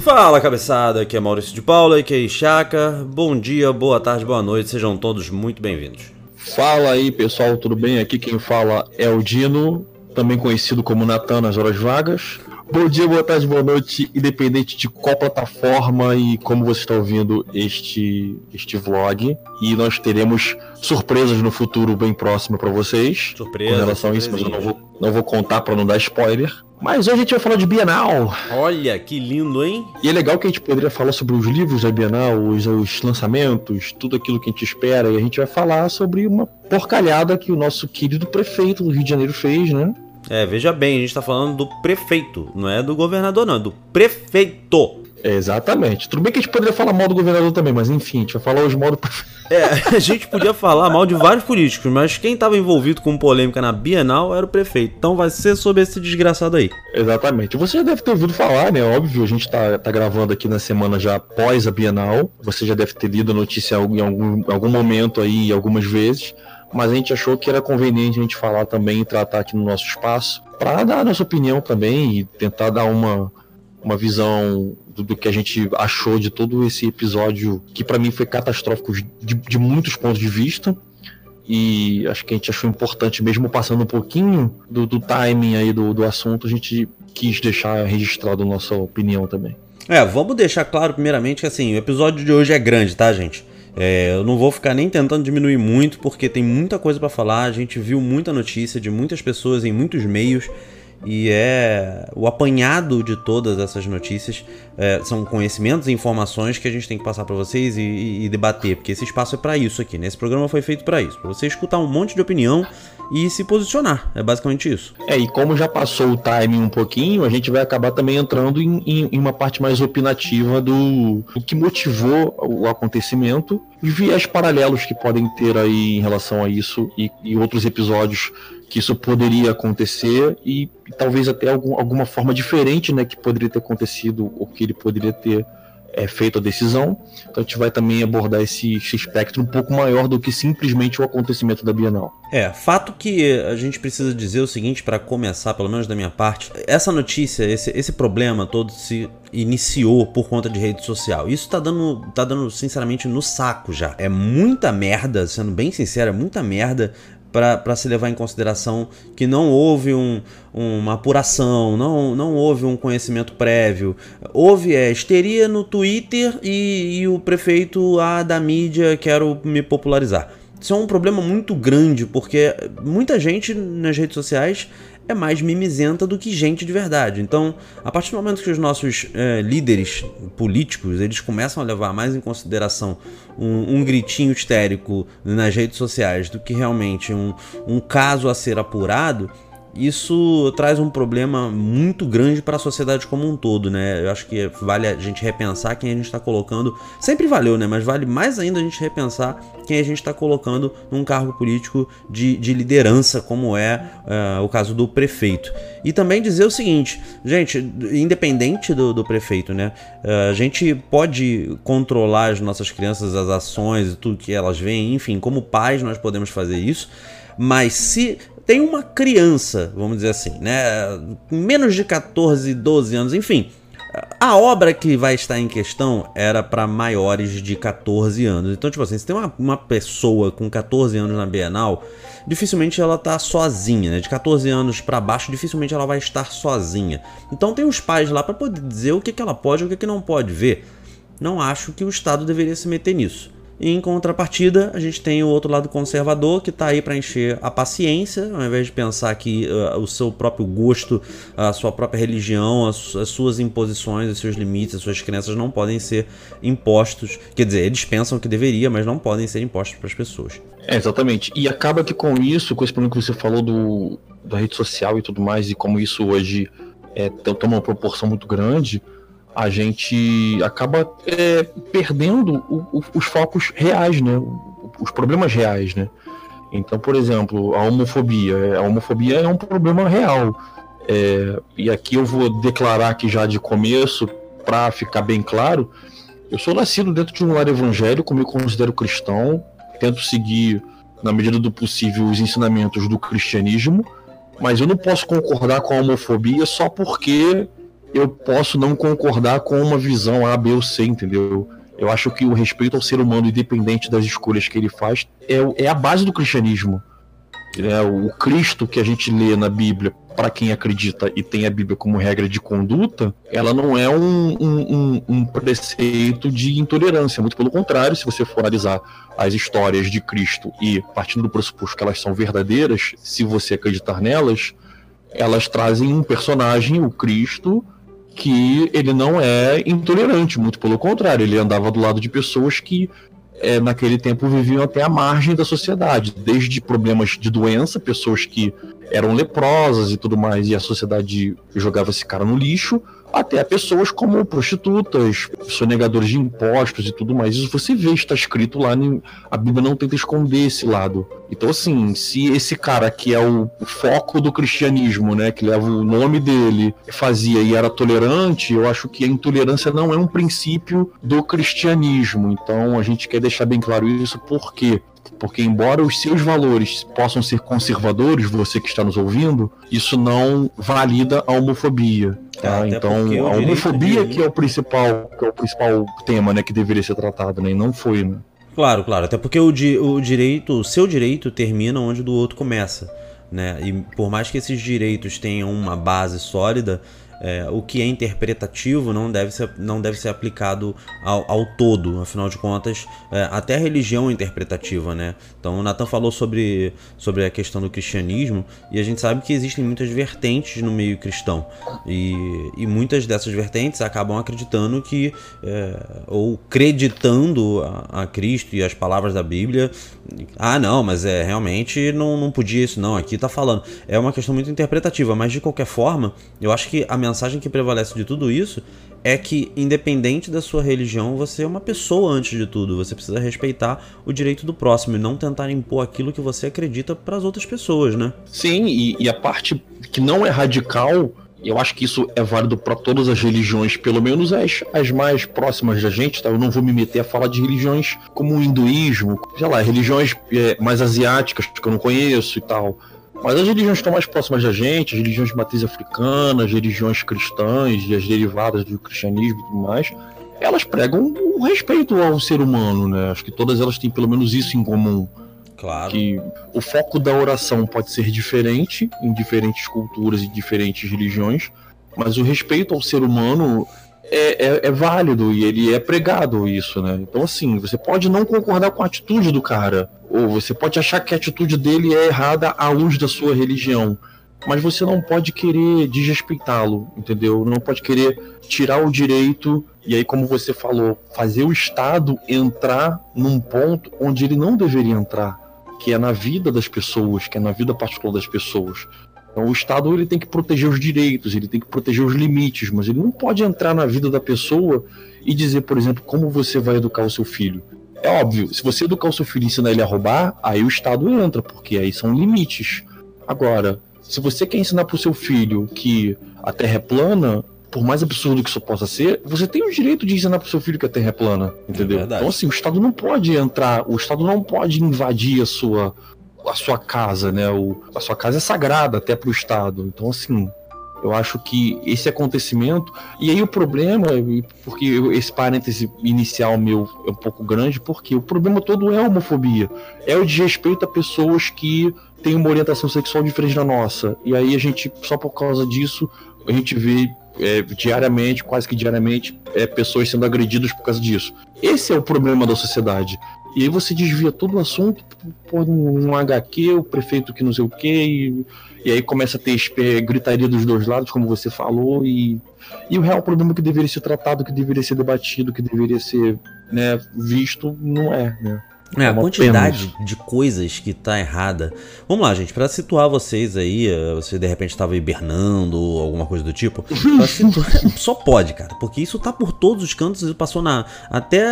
Fala cabeçada, aqui é Maurício de Paula, aqui é Chaka. Bom dia, boa tarde, boa noite, sejam todos muito bem-vindos. Fala aí pessoal, tudo bem? Aqui quem fala é o Dino, também conhecido como Natan nas horas vagas. Bom dia, boa tarde, boa noite, independente de qual plataforma e como você está ouvindo este, este vlog. E nós teremos surpresas no futuro bem próximo para vocês. Surpresa. Com relação a isso, mas eu não vou, não vou contar para não dar spoiler. Mas hoje a gente vai falar de Bienal. Olha, que lindo, hein? E é legal que a gente poderia falar sobre os livros da Bienal, os, os lançamentos, tudo aquilo que a gente espera. E a gente vai falar sobre uma porcalhada que o nosso querido prefeito do Rio de Janeiro fez, né? É, veja bem, a gente tá falando do prefeito, não é do governador, não, é do prefeito. É, exatamente. Tudo bem que a gente poderia falar mal do governador também, mas enfim, a gente vai falar os mal do prefeito. É, a gente podia falar mal de vários políticos, mas quem estava envolvido com polêmica na Bienal era o prefeito. Então vai ser sobre esse desgraçado aí. Exatamente. Você já deve ter ouvido falar, né? Óbvio, a gente tá, tá gravando aqui na semana já após a Bienal. Você já deve ter lido a notícia em algum, algum momento aí, algumas vezes mas a gente achou que era conveniente a gente falar também e tratar aqui no nosso espaço para dar a nossa opinião também e tentar dar uma, uma visão do, que a gente achou de todo esse episódio que para mim foi catastrófico de, de, muitos pontos de vista e acho que a gente achou importante mesmo passando um pouquinho do, do timing aí do, do assunto a gente quis deixar registrado a nossa opinião também. É, vamos deixar claro primeiramente que assim, o episódio de hoje é grande, tá, gente? É, eu não vou ficar nem tentando diminuir muito, porque tem muita coisa para falar. A gente viu muita notícia de muitas pessoas em muitos meios. E é o apanhado de todas essas notícias é, são conhecimentos e informações que a gente tem que passar para vocês e, e, e, debater, porque esse espaço é para isso aqui. Né? Esse programa foi feito para isso, para você escutar um monte de opinião e se posicionar. É basicamente isso. É, e como já passou o timing um pouquinho, a gente vai acabar também entrando em, em, em uma parte mais opinativa do, do, que motivou o acontecimento, os viés paralelos que podem ter aí em relação a isso e, e outros episódios que isso poderia acontecer e, e talvez até algum, alguma forma diferente né, que poderia ter acontecido ou que ele poderia ter é, feito a decisão. Então a gente vai também abordar esse, esse espectro um pouco maior do que simplesmente o acontecimento da Bienal. É, fato que a gente precisa dizer o seguinte para começar, pelo menos da minha parte, essa notícia, esse, esse problema todo se iniciou por conta de rede social. Isso tá dando, tá dando sinceramente no saco já. É muita merda, sendo bem sincero, é muita merda para se levar em consideração que não houve um, uma apuração, não, não houve um conhecimento prévio. Houve é, histeria no Twitter e, e o prefeito da mídia quero me popularizar. Isso é um problema muito grande, porque muita gente nas redes sociais é mais mimizenta do que gente de verdade. Então, a partir do momento que os nossos é, líderes políticos eles começam a levar mais em consideração um, um, gritinho histérico nas redes sociais do que realmente um, um caso a ser apurado, isso traz um problema muito grande para a sociedade como um todo, né? Eu acho que vale a gente repensar quem a gente está colocando. Sempre valeu, né? Mas vale mais ainda a gente repensar quem a gente está colocando num cargo político de, de liderança, como é uh, o caso do prefeito. E também dizer o seguinte, gente, independente do, do prefeito, né? Uh, a gente pode controlar as nossas crianças, as ações e tudo que elas veem, enfim, como pais nós podemos fazer isso. Mas se tem uma criança, vamos dizer assim, né? Menos de 14, 12 anos, enfim. A obra que vai estar em questão era para maiores de 14 anos. Então, tipo assim, se tem uma, uma pessoa com 14 anos na Bienal, dificilmente ela tá sozinha, né? De 14 anos para baixo, dificilmente ela vai estar sozinha. Então tem os pais lá para poder dizer o que, que ela pode e o que, que não pode ver. Não acho que o Estado deveria se meter nisso. E em contrapartida, a gente tem o outro lado conservador que está aí para encher a paciência, ao invés de pensar que uh, o seu próprio gosto, a sua própria religião, as, as, suas imposições, os seus limites, as suas crenças não podem ser impostos. Quer dizer, eles pensam que deveria, mas não podem ser impostos para as pessoas. É, exatamente. E acaba que com isso, com esse problema que você falou do, da rede social e tudo mais, e como isso hoje é, toma uma proporção muito grande a gente acaba é, perdendo o, o, os focos reais, né? Os problemas reais, né? Então, por exemplo, a homofobia. A homofobia é um problema real. É, e aqui eu vou declarar aqui já de começo, para ficar bem claro, eu sou nascido dentro de um lar evangélico, me considero cristão, tento seguir na medida do possível, os ensinamentos do cristianismo, mas eu não posso concordar com a homofobia só porque eu posso não concordar com uma visão A, B ou C, entendeu? Eu acho que o respeito ao ser humano, independente das escolhas que ele faz, é, é a base do cristianismo. É, o Cristo que a gente lê na Bíblia, para quem acredita e tem a Bíblia como regra de conduta, ela não é um, um, um, preceito de intolerância. Muito pelo contrário, se você for analisar as histórias de Cristo e partindo do pressuposto que elas são verdadeiras, se você acreditar nelas, elas trazem um personagem, o Cristo, que ele não é intolerante, muito pelo contrário, ele andava do lado de pessoas que é, naquele tempo viviam até a margem da sociedade, desde problemas de doença, pessoas que eram leprosas e tudo mais, e a sociedade jogava esse cara no lixo, até pessoas como prostitutas, sonegadores de impostos e tudo mais. Isso você vê, está escrito lá, a Bíblia não tenta esconder esse lado. Então, assim, se esse cara que é o foco do cristianismo, né, que leva o nome dele, fazia e era tolerante, eu acho que a intolerância não é um princípio do cristianismo. Então, a gente quer deixar bem claro isso porque porque, embora os seus valores possam ser conservadores, você que está nos ouvindo, isso não valida a homofobia. Tá? É, então, a homofobia de... que é o principal, que é o principal tema, né, que deveria ser tratado, né, e não foi, né? Claro, claro, até porque o, di o direito, o seu direito termina onde o do outro começa, né? E por mais que esses direitos tenham uma base sólida, é, o que é interpretativo não deve ser, não deve ser aplicado ao, ao todo, afinal de contas, é, até a religião é interpretativa, né? Então o Nathan falou sobre, sobre a questão do cristianismo e a gente sabe que existem muitas vertentes no meio cristão e, e muitas dessas vertentes acabam acreditando que, é, ou creditando a, a, Cristo e as palavras da Bíblia, ah não, mas é realmente não, não podia isso não, aqui tá falando. É uma questão muito interpretativa, mas de qualquer forma, eu acho que a mensagem que prevalece de tudo isso é que, independente da sua religião, você é uma pessoa antes de tudo. Você precisa respeitar o direito do próximo e não tentar impor aquilo que você acredita para as outras pessoas, né? Sim, e, e a parte que não é radical eu acho que isso é válido para todas as religiões, pelo menos as, as mais próximas da gente, tá? Eu não vou me meter a falar de religiões como o hinduísmo, sei lá, religiões é, mais asiáticas que eu não conheço e tal. Mas as religiões que estão mais próximas da gente, as religiões de matriz africana, as religiões cristãs e as derivadas do cristianismo e tudo mais, elas pregam o respeito ao ser humano, né? Acho que todas elas têm pelo menos isso em comum. Claro. Que o foco da oração pode ser diferente em diferentes culturas e diferentes religiões, mas o respeito ao ser humano é, é, é, válido e ele é pregado isso, né? Então, assim, você pode não concordar com a atitude do cara, ou você pode achar que a atitude dele é errada à luz da sua religião, mas você não pode querer desrespeitá-lo, entendeu? Não pode querer tirar o direito e aí, como você falou, fazer o Estado entrar num ponto onde ele não deveria entrar, que é na vida das pessoas, que é na vida particular das pessoas. Então o Estado ele tem que proteger os direitos, ele tem que proteger os limites, mas ele não pode entrar na vida da pessoa e dizer, por exemplo, como você vai educar o seu filho. É óbvio, se você educar o seu filho e ensinar ele a roubar, aí o Estado entra, porque aí são limites. Agora, se você quer ensinar para o seu filho que a Terra é plana, por mais absurdo que isso possa ser, você tem o direito de ensinar para o seu filho que a Terra é plana, entendeu? É então, assim, o Estado não pode entrar, o Estado não pode invadir a sua, a sua casa, né? O, a sua casa é sagrada até para o Estado. Então, assim, eu acho que esse acontecimento. E aí o problema, porque esse parêntese inicial meu é um pouco grande, porque o problema todo é a homofobia. É o desrespeito a pessoas que têm uma orientação sexual diferente da nossa. E aí a gente, só por causa disso, a gente vê é, diariamente, quase que diariamente, é, pessoas sendo agredidas por causa disso. Esse é o problema da sociedade. E aí você desvia todo o assunto por um HQ, o prefeito que não sei o quê, e, e aí começa a ter gritaria dos dois lados, como você falou, e, e o real problema que deveria ser tratado, que deveria ser debatido, que deveria ser né, visto, não é, né? É, a quantidade de coisas que tá errada. Vamos lá, gente, para situar vocês aí, eh, você de repente estava hibernando ou alguma coisa do tipo. Situar... Só pode, cara, porque isso tá por todos os cantos e passou na. Até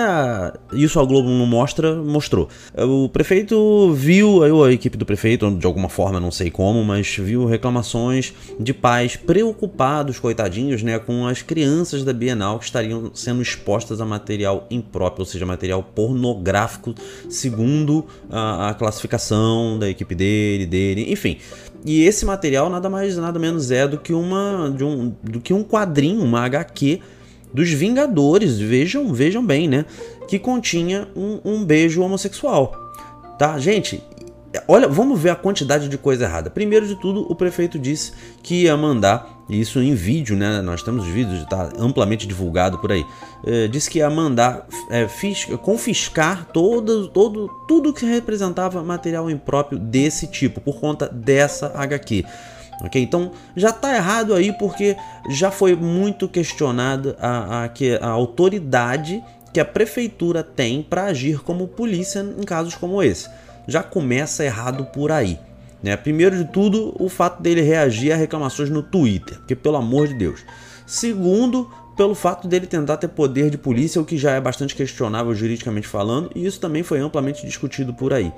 isso a Globo não mostra, mostrou. O prefeito viu, a equipe do prefeito, de alguma forma, não sei como, mas viu reclamações de pais preocupados, coitadinhos, né, com as crianças da Bienal que estariam sendo expostas a material impróprio, ou seja, material pornográfico segundo a, a classificação da equipe dele, dele, enfim. E esse material nada mais nada menos é do que uma de um, do que um quadrinho, uma HQ dos Vingadores, vejam, vejam bem, né? Que continha um, um beijo homossexual. Tá, gente, olha, vamos ver a quantidade de coisa errada. Primeiro de tudo, o prefeito disse que ia mandar isso em vídeo, né? Nós temos vídeos, está amplamente divulgado por aí. É, disse que ia mandar é, confiscar todo, todo, tudo que representava material impróprio desse tipo, por conta dessa HQ. Ok, então já está errado aí porque já foi muito questionada a, a, a autoridade que a prefeitura tem para agir como polícia em casos como esse já começa errado por aí. Né? Primeiro de tudo, o fato dele reagir a reclamações no Twitter, porque pelo amor de Deus. Segundo, pelo fato dele tentar ter poder de polícia, o que já é bastante questionável juridicamente falando, e isso também foi amplamente discutido por aí.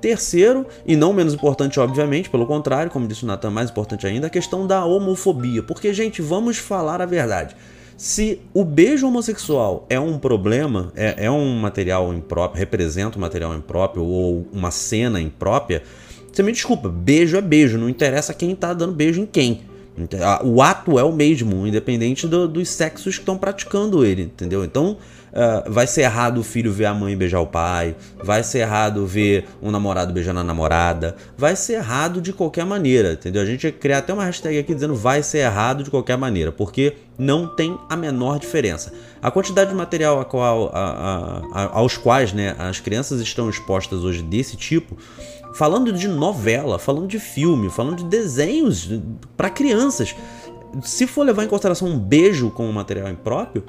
Terceiro, e não menos importante, obviamente, pelo contrário, como disse o Nathan, mais importante ainda, a questão da homofobia. Porque, gente, vamos falar a verdade. Se o beijo homossexual é um problema, é, é um material impróprio, representa um material impróprio ou uma cena imprópria, você me desculpa, beijo é beijo, não interessa quem tá dando beijo em quem. O ato é o mesmo, independente do, dos sexos que estão praticando ele, entendeu? Então, uh, vai ser errado o filho ver a mãe beijar o pai, vai ser errado ver um namorado beijando a namorada, vai ser errado de qualquer maneira, entendeu? A gente ia criar até uma hashtag aqui dizendo vai ser errado de qualquer maneira, porque não tem a menor diferença. A quantidade de material a qual, a, a, aos quais né, as crianças estão expostas hoje desse tipo, falando de novela, falando de filme, falando de desenhos para crianças. Se for levar em consideração um beijo como material impróprio,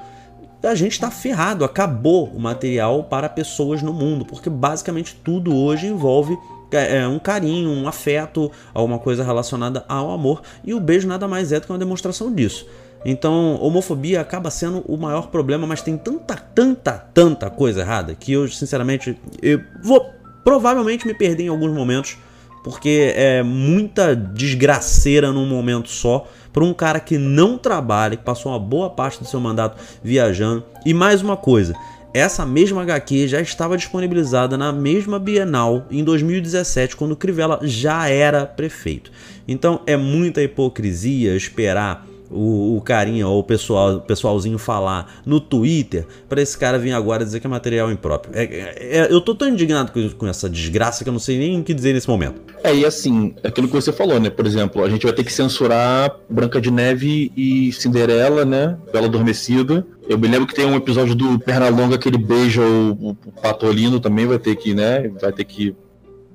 a gente está ferrado, acabou o material para pessoas no mundo, porque basicamente tudo hoje envolve é, é, um carinho, um afeto, alguma coisa relacionada ao amor, e o beijo nada mais é do que uma demonstração disso. Então, homofobia acaba sendo o maior problema, mas tem tanta, tanta, tanta coisa errada que eu, sinceramente, eu vou provavelmente me perder em alguns momentos, porque é muita desgraceira num momento só para um cara que não trabalha, que passou uma boa parte do seu mandato viajando. E mais uma coisa, essa mesma HQ já estava disponibilizada na mesma Bienal em 2017, quando Crivella já era prefeito. Então é muita hipocrisia esperar o, o carinha ou o pessoal, pessoalzinho falar no Twitter para esse cara vir agora dizer que é material impróprio. É, é, é, eu tô tão indignado com, com, essa desgraça que eu não sei nem o que dizer nesse momento. É, e assim, aquilo que você falou, né? Por exemplo, a gente vai ter que censurar Branca de Neve e Cinderela, né? Bela Adormecida. Eu me lembro que tem um episódio do Pernalonga que ele beija o, o Patolino também, vai ter que, né? Vai ter que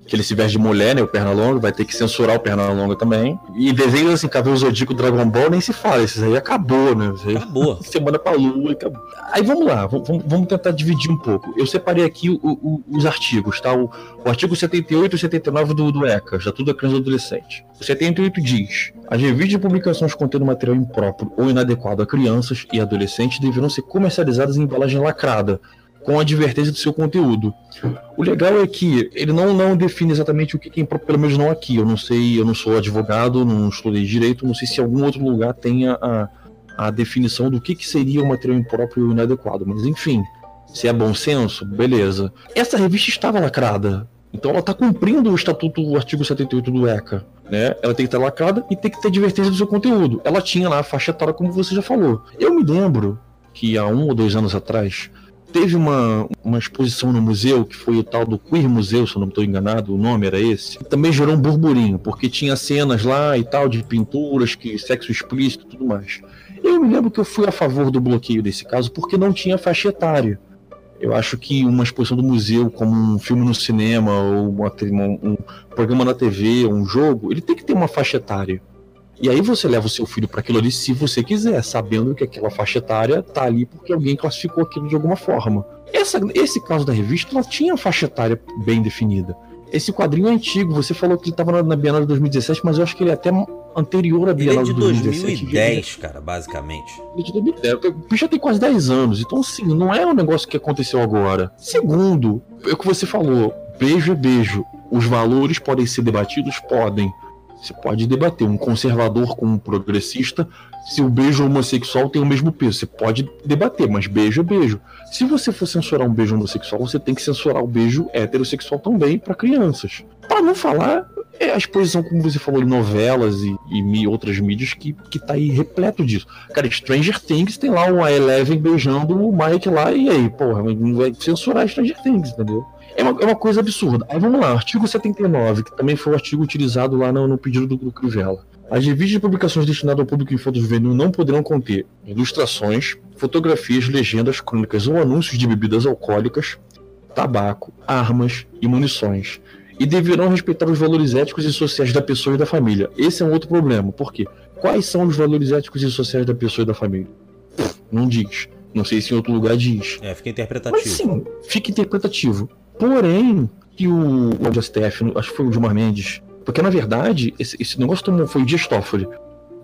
que ele se veste de mulher, né? O Pernalonga, vai ter que censurar o Pernalonga também. E desenhos assim, Cavaleiro Zodíaco Dragon Ball, nem se fala, isso aí acabou, né? Aí, acabou. Semana pra lua, acabou. Aí vamos lá, vamos, vamos tentar dividir um pouco. Eu separei aqui o, o, os artigos, tá? O, o artigo 78 e 79 do, do ECA, já tudo é criança e adolescente. O 78 diz: as revistas de publicações contendo material impróprio ou inadequado a crianças e adolescentes deverão ser comercializadas em embalagem lacrada, com a advertência do seu conteúdo. O legal é que ele não, não define exatamente o que é impróprio, pelo menos não aqui. Eu não sei, eu não sou advogado, não estudei direito, não sei se algum outro lugar tenha a, a definição do que, que seria o material impróprio e inadequado. Mas enfim, se é bom senso, beleza. Essa revista estava lacrada. Então ela está cumprindo o estatuto, o artigo 78 do ECA. Né? Ela tem que estar lacrada e tem que ter advertência do seu conteúdo. Ela tinha lá a faixa etária, como você já falou. Eu me lembro que há um ou dois anos atrás, Teve uma, uma exposição no museu, que foi o tal do Queer Museu, se eu não estou enganado, o nome era esse. Também gerou um burburinho, porque tinha cenas lá e tal, de pinturas, que sexo explícito e tudo mais. Eu me lembro que eu fui a favor do bloqueio desse caso, porque não tinha faixa etária. Eu acho que uma exposição do museu, como um filme no cinema, ou uma, um, programa na TV, um jogo, ele tem que ter uma faixa etária. E aí você leva o seu filho para aquilo ali se você quiser, sabendo que aquela faixa etária tá ali porque alguém classificou aquilo de alguma forma. Essa, esse caso da revista, ela tinha faixa etária bem definida. Esse quadrinho é antigo, você falou que ele estava na, na Bienal de 2017, mas eu acho que ele é até anterior à Bienal ele é de 2017. 2010, cara, basicamente. Ele é de 2010. O já tem quase 10 anos, então assim, não é um negócio que aconteceu agora. Segundo, é o que você falou, beijo é beijo. Os valores podem ser debatidos? Podem Você pode debater um conservador com um progressista se o beijo homossexual tem o mesmo peso. Você pode debater, mas beijo é beijo. Se você for censurar um beijo homossexual, você tem que censurar o beijo heterossexual também para crianças. Para não falar é a exposição, como você falou, em novelas e, e, outras mídias que, que tá aí repleto disso. Cara, Stranger Things tem lá uma Eleven beijando o Mike lá, e aí, porra, não vai censurar Stranger Things, entendeu? É uma, é uma coisa absurda. Aí vamos lá, artigo 79, que também foi o artigo utilizado lá no, no pedido do, do Crivella. As revistas de publicações destinadas ao público infanto-juvenil não poderão conter ilustrações, fotografias, legendas, crônicas ou anúncios de bebidas alcoólicas, tabaco, armas e munições. E deverão respeitar os valores éticos e sociais da pessoa e da família. Esse é um outro problema. Por quê? Quais são os valores éticos e sociais da pessoa e da família? Não diz. Não sei se em outro lugar diz. É, fica interpretativo. Mas sim, fica interpretativo. Porém, que o, o STF, acho que foi o Gilmar Mendes, porque na verdade esse, esse negócio tomou, foi o Dias Toffoli,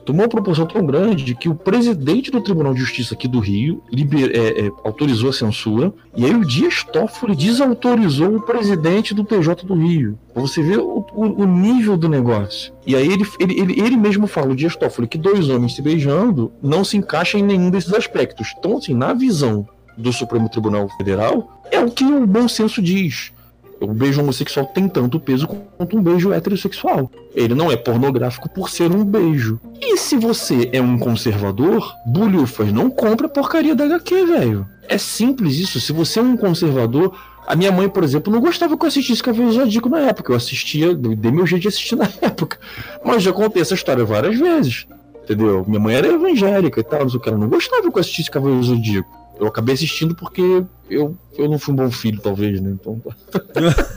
tomou uma proporção tão grande que o presidente do Tribunal de Justiça aqui do Rio liber, é, é, autorizou a censura, e aí o Dias Toffoli desautorizou o presidente do TJ do Rio. Você ver o, o, o nível do negócio. E aí ele, ele, ele, ele, mesmo fala, o Dias Toffoli, que dois homens se beijando não se encaixa em nenhum desses aspectos. Então, assim, na visão do Supremo Tribunal Federal, é o que o bom senso diz. O beijo homossexual tem tanto peso quanto um beijo heterossexual. Ele não é pornográfico por ser um beijo. E se você é um conservador, bulhufas, não compra porcaria da HQ, velho. É simples isso. Se você é um conservador, a minha mãe, por exemplo, não gostava que eu assistisse Cavaleiro Zodíaco na época. Eu assistia, dei meu jeito de assistir na época. Mas já contei essa história várias vezes. Entendeu? Minha mãe era evangélica e tal, sei o. Ela não gostava que eu assistisse Cavaleiro Zodíaco. Eu acabei assistindo porque eu, eu não fui um bom filho, talvez, né? Então.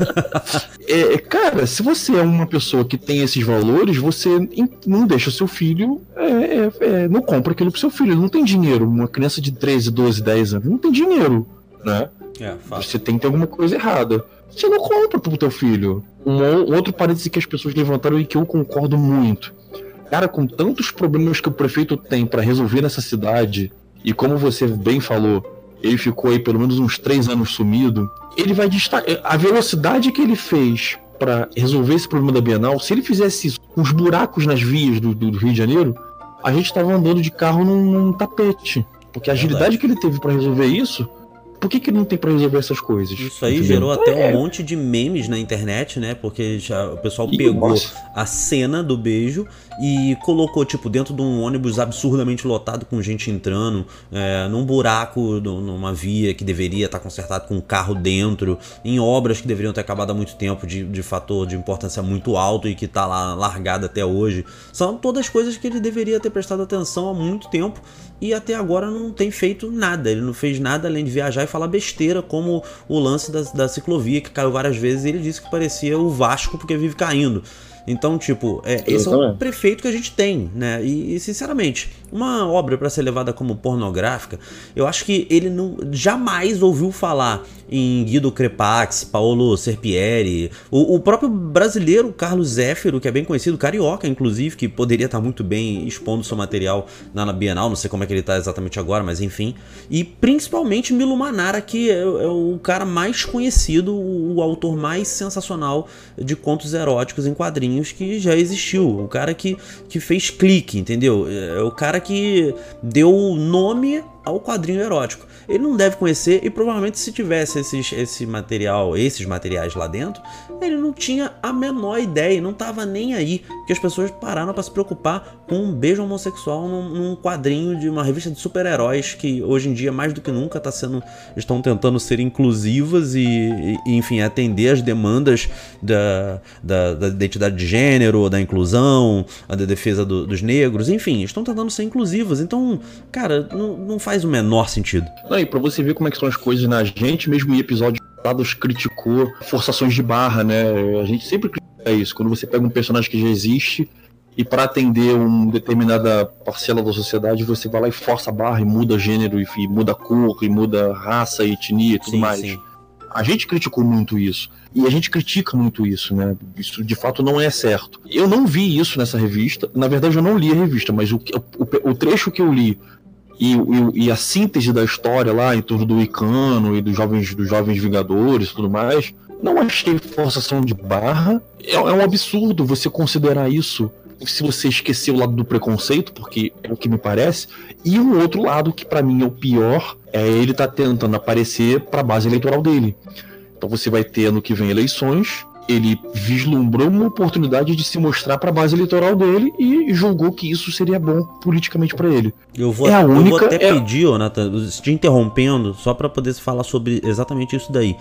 é, cara, se você é uma pessoa que tem esses valores, você não deixa o seu filho. É, é, é, não compra aquilo pro seu filho. Ele não tem dinheiro. Uma criança de 13, 12, 10 anos não tem dinheiro, né? É, você tem que ter alguma coisa errada. Você não compra pro teu filho. Um outro parêntese que as pessoas levantaram e que eu concordo muito. Cara, com tantos problemas que o prefeito tem para resolver nessa cidade, e como você bem falou, ele ficou aí pelo menos uns três anos sumido, ele vai destacar. A velocidade que ele fez para resolver esse problema da Bienal, se ele fizesse isso com os buracos nas vias do, do, Rio de Janeiro, a gente estava andando de carro num, num tapete. Porque a agilidade que ele teve para resolver isso por que, que não tem pra resolver essas coisas? Isso aí entendeu? gerou até é. um monte de memes na internet, né? Porque já, o pessoal pegou Nossa. a cena do beijo e colocou, tipo, dentro de um ônibus absurdamente lotado com gente entrando, é, num buraco, numa via que deveria estar consertado com um carro dentro, em obras que deveriam ter acabado há muito tempo, de, de fator de importância muito alto e que tá lá largada até hoje. São todas coisas que ele deveria ter prestado atenção há muito tempo e até agora não tem feito nada. Ele não fez nada além de viajar e falar besteira, como o lance da, da ciclovia que caiu várias vezes ele disse que parecia o Vasco porque vive caindo. Então, tipo, é, esse é o prefeito que a gente tem, né? E, e sinceramente, uma obra para ser levada como pornográfica, eu acho que ele não jamais ouviu falar em Guido Crepax, Paulo Serpieri, o, o próprio brasileiro Carlos Zéfiro, que é bem conhecido, carioca inclusive, que poderia estar muito bem expondo seu material na, Bienal, não sei como é que ele está exatamente agora, mas enfim. E principalmente Milo Manara, que é, é o cara mais conhecido, o, o autor mais sensacional de contos eróticos em quadrinhos que já existiu. O cara que, que fez clique, entendeu? É o cara que deu nome ao quadrinho erótico. Ele não deve conhecer e provavelmente se tivesse esses, esse material, esses materiais lá dentro, ele não tinha a menor ideia, não estava nem aí que as pessoas pararam para se preocupar com um beijo homossexual num, num quadrinho de uma revista de super-heróis que hoje em dia mais do que nunca tá sendo estão tentando ser inclusivas e, e enfim atender as demandas da, da, da, identidade de gênero, da inclusão, da defesa do, dos negros, enfim, estão tentando ser inclusivas. Então, cara, não, não faz o menor sentido. Não, e pra você ver como é que são as coisas na né? gente, mesmo em episódio passados criticou forçações de barra, né? A gente sempre critica isso. Quando você pega um personagem que já existe e para atender uma determinada parcela da sociedade, você vai lá e força a barra e muda gênero, e, e muda cor, e muda raça, e etnia e tudo sim, mais. Sim. A gente criticou muito isso. E a gente critica muito isso, né? Isso de fato não é certo. Eu não vi isso nessa revista. Na verdade, eu não li a revista, mas o, o, o trecho que eu li e, e, e, a síntese da história lá em torno do Icano e dos jovens, dos jovens Vingadores e tudo mais, Não achei forçação de barra. É, é um absurdo você considerar isso se você esquecer o lado do preconceito, porque é o que me parece, e o outro lado, que para mim é o pior, é ele tá tentando aparecer para base eleitoral dele. Então você vai ter ano que vem eleições, ele vislumbrou uma oportunidade de se mostrar para a base eleitoral dele e julgou que isso seria bom politicamente para ele. Eu vou, é a única, eu vou até é... pedir, Nathan, te interrompendo, só para poder falar sobre exatamente isso daí.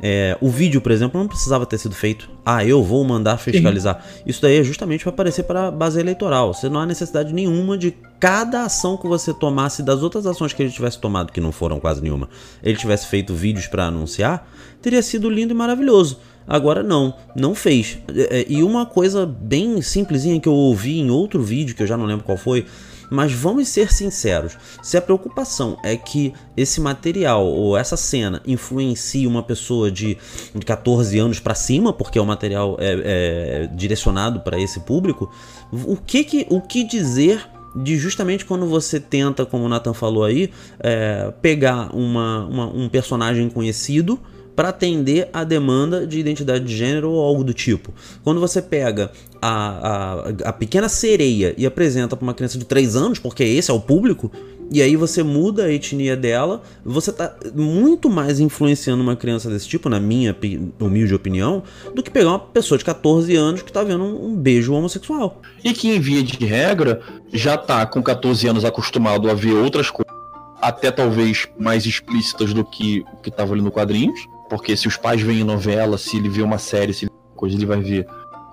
É, o vídeo, por exemplo, não precisava ter sido feito. Ah, eu vou mandar fiscalizar. Sim. Isso daí é justamente para aparecer para a base eleitoral. Você não há necessidade nenhuma de cada ação que você tomasse das outras ações que ele tivesse tomado, que não foram quase nenhuma, ele tivesse feito vídeos para anunciar, teria sido lindo e maravilhoso. Agora não, não fez. É, é, e uma coisa bem simplesinha que eu ouvi em outro vídeo, que eu já não lembro qual foi, mas vamos ser sinceros: se a preocupação é que esse material ou essa cena influencie uma pessoa de, de 14 anos para cima, porque o material é, é direcionado para esse público, o que, que, o que dizer de justamente quando você tenta, como o Nathan falou aí, é, pegar uma, uma, um personagem conhecido para atender a demanda de identidade de gênero ou algo do tipo. Quando você pega a, a, a pequena sereia e apresenta para uma criança de 3 anos, porque esse é o público, e aí você muda a etnia dela, você tá muito mais influenciando uma criança desse tipo, na minha humilde opinião, do que pegar uma pessoa de 14 anos que tá vendo um beijo homossexual. E que, em via de regra, já tá com 14 anos acostumado a ver outras coisas, até talvez mais explícitas do que o que tava ali no quadrinhos. Porque se os pais veem novela, se ele vê uma série, se ele coisa, ele vai ver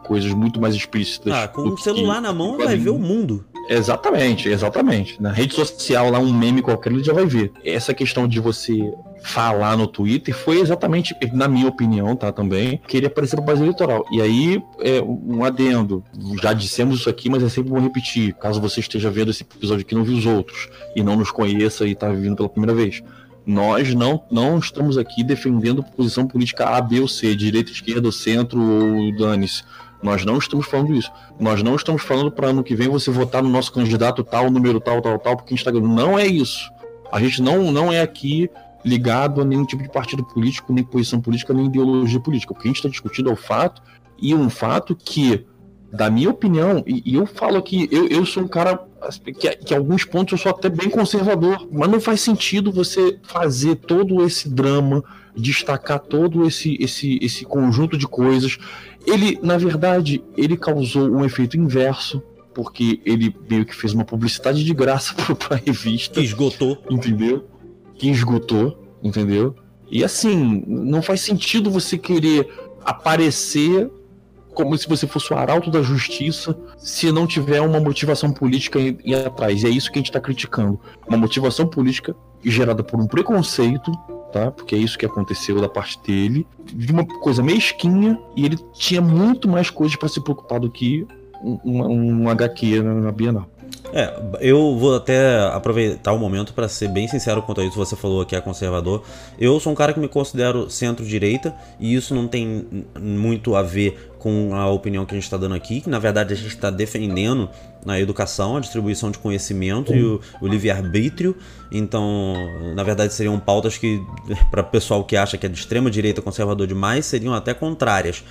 coisas muito mais explícitas. Ah, com o celular na mão vai ver o mundo. Exatamente, exatamente. Na rede social, lá um meme qualquer, ele já vai ver. Essa questão de você falar no Twitter foi exatamente, na minha opinião, tá, também, queria aparecer para base eleitoral. E aí, é, um adendo, já dissemos isso aqui, mas é sempre bom repetir, caso você esteja vendo esse episódio aqui e não viu os outros, e não nos conheça e tá vindo pela primeira vez. Nós não, não estamos aqui defendendo posição política A, B ou C, direita, esquerda, centro ou dane-se. Nós não estamos falando isso. Nós não estamos falando para ano que vem você votar no nosso candidato tal, número tal, tal, tal, porque ganhando. Não é isso. A gente não, não é aqui ligado a nenhum tipo de partido político, nem posição política, nem ideologia política. O que a gente está discutindo é o fato, e um fato que da minha opinião, e, e, eu falo aqui, eu, eu sou um cara que, que alguns pontos eu sou até bem conservador, mas não faz sentido você fazer todo esse drama, destacar todo esse, esse, esse conjunto de coisas. Ele, na verdade, ele causou um efeito inverso, porque ele meio que fez uma publicidade de graça para a revista. Que esgotou. Entendeu? Que esgotou, entendeu? E assim, não faz sentido você querer aparecer como se você fosse o arauto da justiça se não tiver uma motivação política em, em atrás. E é isso que a gente está criticando. Uma motivação política gerada por um preconceito, tá? Porque é isso que aconteceu da parte dele, de uma coisa mesquinha, e ele tinha muito mais coisas para se preocupar do que um, um, HQ na Bienal. É, eu vou até aproveitar o momento para ser bem sincero quanto a isso. Você falou que é conservador. Eu sou um cara que me considero centro-direita e isso não tem muito a ver com a opinião que a gente está dando aqui, que na verdade a gente está defendendo a educação, a distribuição de conhecimento e o, o livre-arbítrio. Então, na verdade, seriam pautas que, para o pessoal que acha que é de extrema direita conservador demais, seriam até contrárias.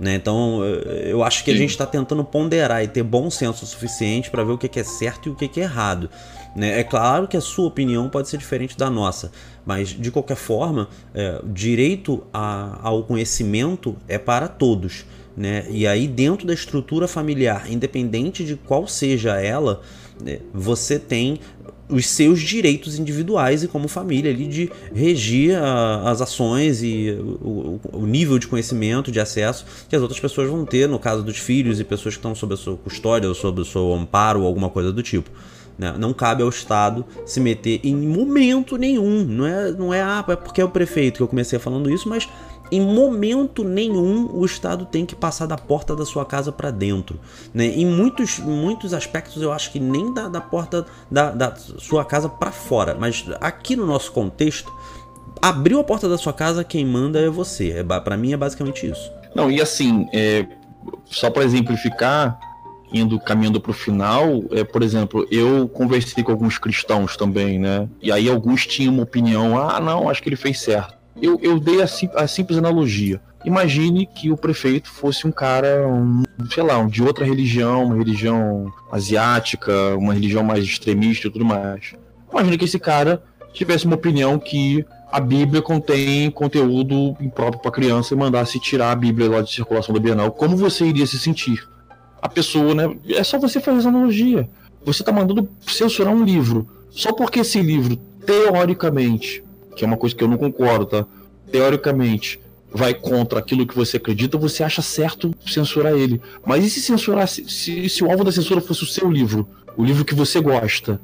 Né? Então, eu acho que a gente está tentando ponderar e ter bom senso o suficiente para ver o que é certo e o que é errado. Né? É claro que a sua opinião pode ser diferente da nossa, mas de qualquer forma, é, direito a, ao conhecimento é para todos. Né? E aí, dentro da estrutura familiar, independente de qual seja ela, né, você tem os seus direitos individuais e como família ali de regir a, as ações e o, o, nível de conhecimento, de acesso que as outras pessoas vão ter, no caso dos filhos e pessoas que estão sob a sua custódia ou sob o seu amparo ou alguma coisa do tipo. Né? Não cabe ao Estado se meter em momento nenhum. Não é, não é, ah, é porque é o prefeito que eu comecei falando isso, mas em momento nenhum o Estado tem que passar da porta da sua casa para dentro. Né? Em muitos, muitos aspectos eu acho que nem da, da porta da, da sua casa para fora, mas aqui no nosso contexto, abriu a porta da sua casa, quem manda é você. É, para mim é basicamente isso. Não, e assim, é, só para exemplificar, indo caminhando para o final, é, por exemplo, eu conversei com alguns cristãos também, né? E aí alguns tinham uma opinião, ah, não, acho que ele fez certo eu, eu dei a, a, simples analogia. Imagine que o prefeito fosse um cara, um, sei lá, um, de outra religião, uma religião asiática, uma religião mais extremista e tudo mais. Imagine que esse cara tivesse uma opinião que a Bíblia contém conteúdo impróprio para criança e mandasse tirar a Bíblia lá de circulação da Bienal. Como você iria se sentir? A pessoa, né? É só você fazer essa analogia. Você está mandando censurar um livro só porque esse livro, teoricamente, que é uma coisa que eu não concordo, tá? Teoricamente, vai contra aquilo que você acredita, você acha certo censurar ele. Mas e se censurar, se, se, o alvo da censura fosse o seu livro, o livro que você gosta?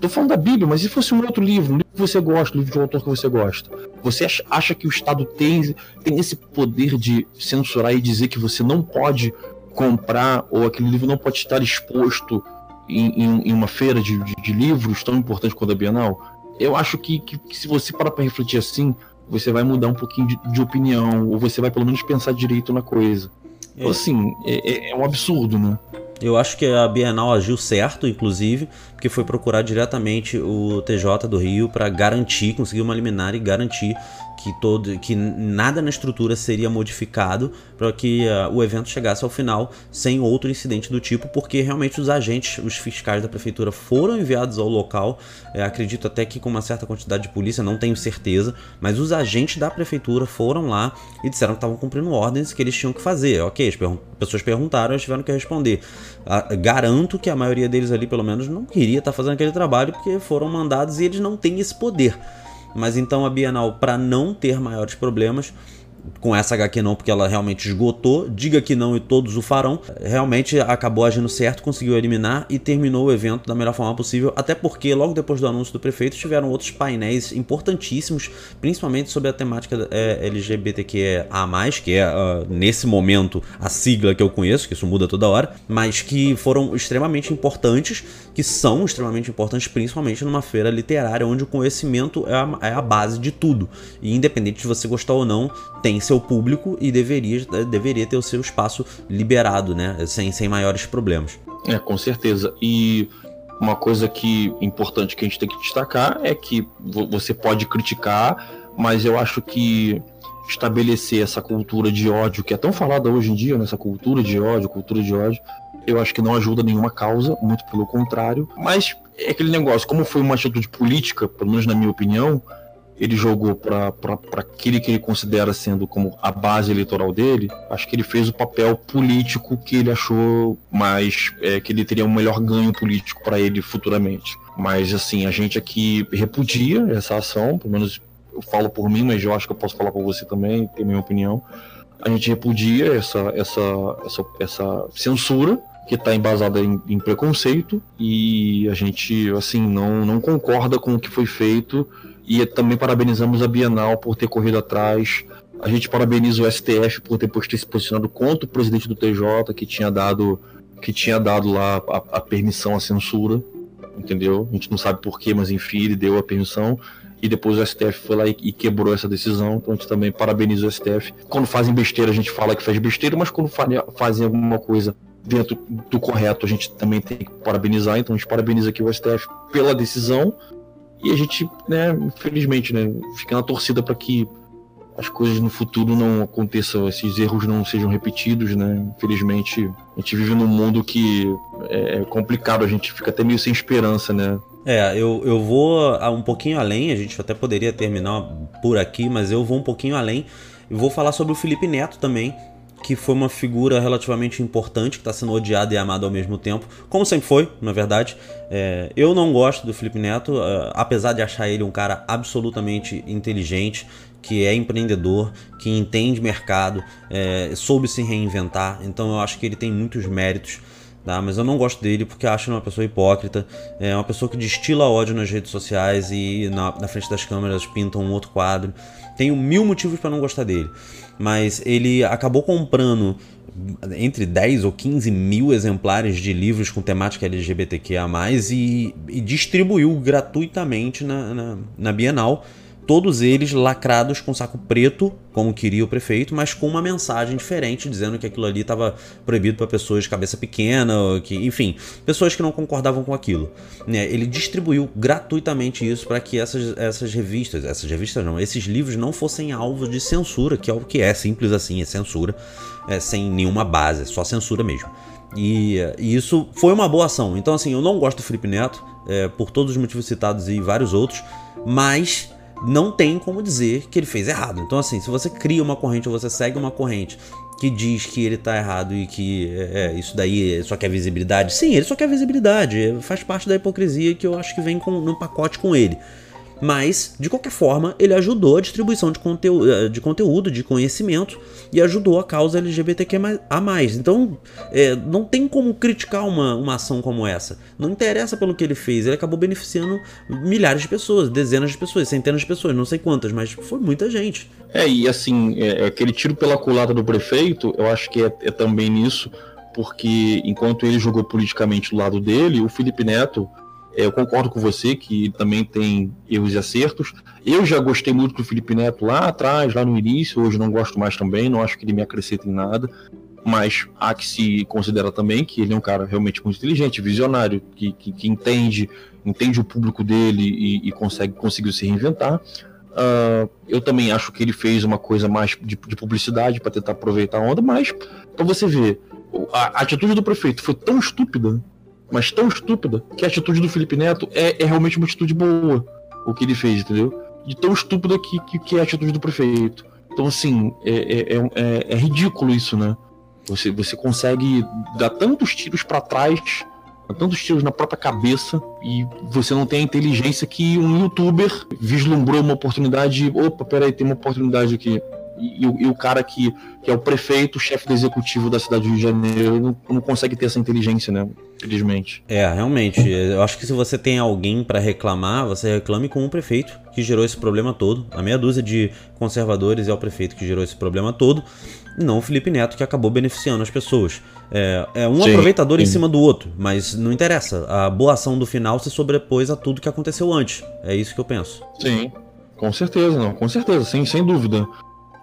Tô falando da Bíblia, mas se fosse um outro livro, um livro que você gosta, um livro de um autor que você gosta, você acha que o Estado tem, tem esse poder de censurar e dizer que você não pode comprar ou aquele livro não pode estar exposto em, em, em uma feira de, de, de, livros tão importante quanto a Bienal? Eu acho que, que, que se você parar para refletir assim, você vai mudar um pouquinho de, de, opinião, ou você vai pelo menos pensar direito na coisa. É. Assim, é, é, é um absurdo, né? Eu acho que a Bienal agiu certo, inclusive, porque foi procurar diretamente o TJ do Rio para garantir, conseguir uma liminar e garantir que todo que nada na estrutura seria modificado para que uh, o evento chegasse ao final sem outro incidente do tipo, porque realmente os agentes, os fiscais da prefeitura foram enviados ao local, é, acredito até que com uma certa quantidade de polícia, não tenho certeza, mas os agentes da prefeitura foram lá e disseram que estavam cumprindo ordens que eles tinham que fazer. Ok, as pessoas perguntaram, eles tiveram que responder. Uh, garanto que a maioria deles ali, pelo menos, não queria estar tá fazendo aquele trabalho porque foram mandados e eles não têm esse poder. Mas então a Bienal, para não ter maiores problemas, com essa HQ não, porque ela realmente esgotou. Diga que não e todos o farão. Realmente acabou agindo certo, conseguiu eliminar e terminou o evento da melhor forma possível. Até porque, logo depois do anúncio do prefeito, tiveram outros painéis importantíssimos, principalmente sobre a temática é, LGBTQIA, que é uh, nesse momento a sigla que eu conheço, que isso muda toda hora, mas que foram extremamente importantes, que são extremamente importantes, principalmente numa feira literária, onde o conhecimento é a, é a base de tudo. E independente de você gostar ou não, tem seu público e deveria, deveria ter o seu espaço liberado, né? Sem, sem maiores problemas. É, com certeza. E uma coisa que importante que a gente tem que destacar é que você pode criticar, mas eu acho que estabelecer essa cultura de ódio que é tão falada hoje em dia, nessa né? cultura de ódio, cultura de ódio, eu acho que não ajuda nenhuma causa, muito pelo contrário. Mas é aquele negócio, como foi uma atitude política, pelo menos na minha opinião, ele jogou para aquele que ele considera sendo como a base eleitoral dele, acho que ele fez o papel político que ele achou mais é, que ele teria um melhor ganho político para ele futuramente. Mas assim, a gente aqui repudia essa ação, pelo menos eu falo por mim, mas eu acho que eu posso falar por você também, tem minha opinião. A gente repudia essa, essa, essa, essa censura que está embasada em, em, preconceito e a gente assim não, não concorda com o que foi feito e também parabenizamos a Bienal por ter corrido atrás. A gente parabeniza o STF por ter, por ter se posicionado contra o presidente do TJ, que tinha dado, que tinha dado lá a, a permissão à censura, entendeu? A gente não sabe porquê, mas enfim, ele deu a permissão e depois o STF foi lá e, quebrou essa decisão. Então a gente também parabeniza o STF. Quando fazem besteira, a gente fala que faz besteira, mas quando fazem alguma coisa dentro do correto, a gente também tem que parabenizar. Então a gente parabeniza aqui o STF pela decisão e a gente, né, infelizmente, né, fica na torcida para que as coisas no futuro não aconteçam, esses erros não sejam repetidos, né? Infelizmente, a gente vive num mundo que é, é complicado, a gente fica até meio sem esperança, né? É, eu, eu vou um pouquinho além, a gente até poderia terminar por aqui, mas eu vou um pouquinho além e vou falar sobre o Felipe Neto também, que foi uma figura relativamente importante, que está sendo odiado e amado ao mesmo tempo, como sempre foi, na verdade. É, eu não gosto do Felipe Neto, uh, apesar de achar ele um cara absolutamente inteligente, que é empreendedor, que entende mercado, é, soube se reinventar, então eu acho que ele tem muitos méritos. Tá? Mas eu não gosto dele porque acho ele uma pessoa hipócrita, é uma pessoa que destila ódio nas redes sociais e na, na frente das câmeras pinta um outro quadro. Tenho mil motivos para não gostar dele. Mas ele acabou comprando entre 10 ou 15 mil exemplares de livros com temática LGBTQIA+, e, e distribuiu gratuitamente na, na, na Bienal, todos eles lacrados com saco preto, como queria o prefeito, mas com uma mensagem diferente, dizendo que aquilo ali estava proibido para pessoas de cabeça pequena, que, enfim, pessoas que não concordavam com aquilo. Né? Ele distribuiu gratuitamente isso para que essas, essas revistas, essas revistas não, esses livros não fossem alvos de censura, que é o que é, simples assim, é censura, é, sem nenhuma base, é só censura mesmo. E, e, isso foi uma boa ação. Então, assim, eu não gosto do Felipe Neto, é, por todos os motivos citados e vários outros, mas não tem como dizer que ele fez errado. Então, assim, se você cria uma corrente ou você segue uma corrente que diz que ele tá errado e que é, isso daí só quer visibilidade, sim, ele só quer visibilidade. Faz parte da hipocrisia que eu acho que vem com, num pacote com ele. Mas, de qualquer forma, ele ajudou a distribuição de, conteúdo, eh, de conteúdo, de conhecimento e ajudou a causa LGBTQ a mais. Então, é, não tem como criticar uma, uma ação como essa. Não interessa pelo que ele fez, ele acabou beneficiando milhares de pessoas, dezenas de pessoas, centenas de pessoas, não sei quantas, mas foi muita gente. É, e assim, é, é aquele tiro pela culata do prefeito, eu acho que é, é também nisso, porque enquanto ele jogou politicamente do lado dele, o Felipe Neto eu concordo com você que também tem erros e acertos. Eu já gostei muito do Felipe Neto lá atrás, lá no início, hoje não gosto mais também, não acho que ele me acrescenta em nada. Mas há que se considera também que ele é um cara realmente muito inteligente, visionário, que, que, que entende, entende o público dele e, e consegue conseguiu se reinventar. Uh, eu também acho que ele fez uma coisa mais de, de publicidade para tentar aproveitar a onda, mas para você ver, a, a atitude do prefeito foi tão estúpida mas tão estúpida, que a atitude do Felipe Neto é, é realmente uma atitude boa, o que ele fez, entendeu? De tão estúpida que, que, que é a atitude do prefeito. Então, assim, é, é, é, é, é ridículo isso, né? Você, você consegue dar tantos tiros para trás, tantos tiros na própria cabeça, e você não tem a inteligência que um youtuber vislumbrou uma oportunidade. Opa, peraí, tem uma oportunidade aqui e, e, o cara que, que é o prefeito, chefe do executivo da cidade do Rio de Janeiro, não, não consegue ter essa inteligência, né? Infelizmente. É, realmente. Eu acho que se você tem alguém para reclamar, você reclame com o prefeito que gerou esse problema todo. A meia dúzia de conservadores é o prefeito que gerou esse problema todo, não o Felipe Neto que acabou beneficiando as pessoas. É, é um sim, aproveitador sim. em cima do outro, mas não interessa. A boa ação do final se sobrepôs a tudo que aconteceu antes. É isso que eu penso. Sim, com certeza, não, com certeza, sem, sem dúvida.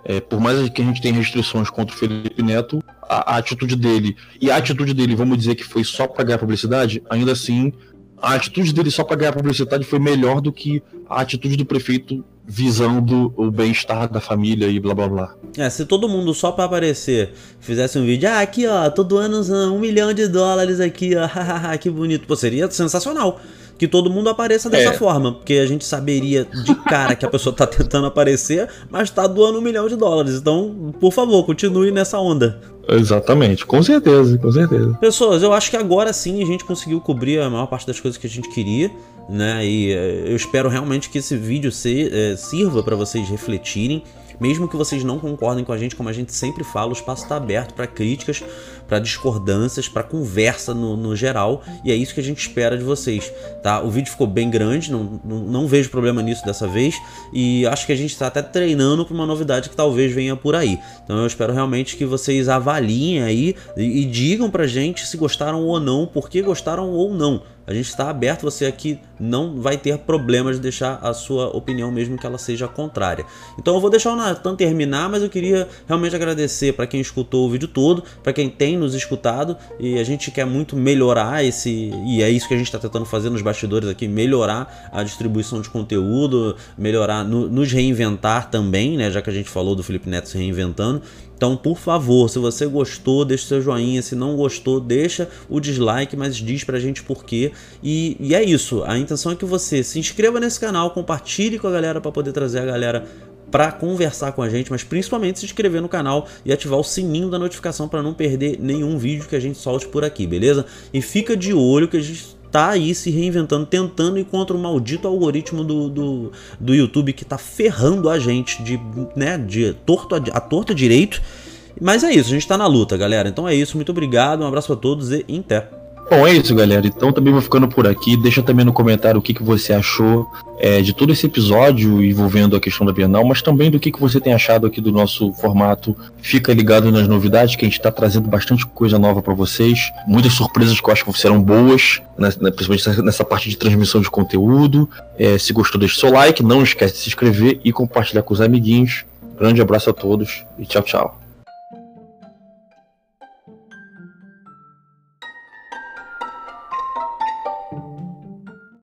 É, por mais que a gente tenha restrições contra o Felipe Neto, a, a, atitude dele e a atitude dele, vamos dizer que foi só para ganhar publicidade, ainda assim, a atitude dele só para ganhar publicidade foi melhor do que a atitude do prefeito visando o bem-estar da família e blá blá blá. É, se todo mundo só para aparecer fizesse um vídeo, ah, aqui ó, todo ano um milhão de dólares aqui, ó, que bonito, pô, seria sensacional que todo mundo apareça dessa é. forma, porque a gente saberia de cara que a pessoa tá tentando aparecer, mas tá doando um milhão de dólares. Então, por favor, continue nessa onda. Exatamente, com certeza, com certeza. Pessoas, eu acho que agora sim a gente conseguiu cobrir a maior parte das coisas que a gente queria, né? E eh, eu espero realmente que esse vídeo se, é, sirva para vocês refletirem mesmo que vocês não concordem com a gente, como a gente sempre fala, o espaço está aberto para críticas, para discordâncias, para conversa no, no, geral, e é isso que a gente espera de vocês, tá? O vídeo ficou bem grande, não, não, não vejo problema nisso dessa vez, e acho que a gente está até treinando para uma novidade que talvez venha por aí. Então eu espero realmente que vocês avaliem aí e, e digam pra gente se gostaram ou não, por que gostaram ou não. A gente está aberto, você aqui não vai ter problemas de deixar a sua opinião, mesmo que ela seja contrária. Então eu vou deixar o Natan terminar, mas eu queria realmente agradecer para quem escutou o vídeo todo, para quem tem nos escutado, e a gente quer muito melhorar esse, e é isso que a gente está tentando fazer nos bastidores aqui, melhorar a distribuição de conteúdo, melhorar, no, nos reinventar também, né, já que a gente falou do Felipe Neto se reinventando, então, por favor, se você gostou, deixa seu joinha. Se não gostou, deixa o dislike, mas diz pra gente por quê. E, e é isso. A intenção é que você se inscreva nesse canal, compartilhe com a galera para poder trazer a galera para conversar com a gente, mas principalmente se inscrever no canal e ativar o sininho da notificação para não perder nenhum vídeo que a gente solte por aqui, beleza? E fica de olho que a gente tá aí se reinventando, tentando ir contra o maldito algoritmo do, do, do YouTube que tá ferrando a gente de, né, de torto a, a torto direito. Mas é isso, a gente tá na luta, galera. Então é isso, muito obrigado, um abraço para todos e até. Bom, é isso, galera. Então também vou ficando por aqui. Deixa também no comentário o que, que você achou é, de todo esse episódio envolvendo a questão da Bienal, mas também do que, que você tem achado aqui do nosso formato. Fica ligado nas novidades, que a gente está trazendo bastante coisa nova para vocês. Muitas surpresas que eu acho que serão boas, né, né principalmente nessa parte de transmissão de conteúdo. É, se gostou, deixa o seu like. Não esquece de se inscrever e compartilhar com os amiguinhos. Grande abraço a todos e tchau, tchau.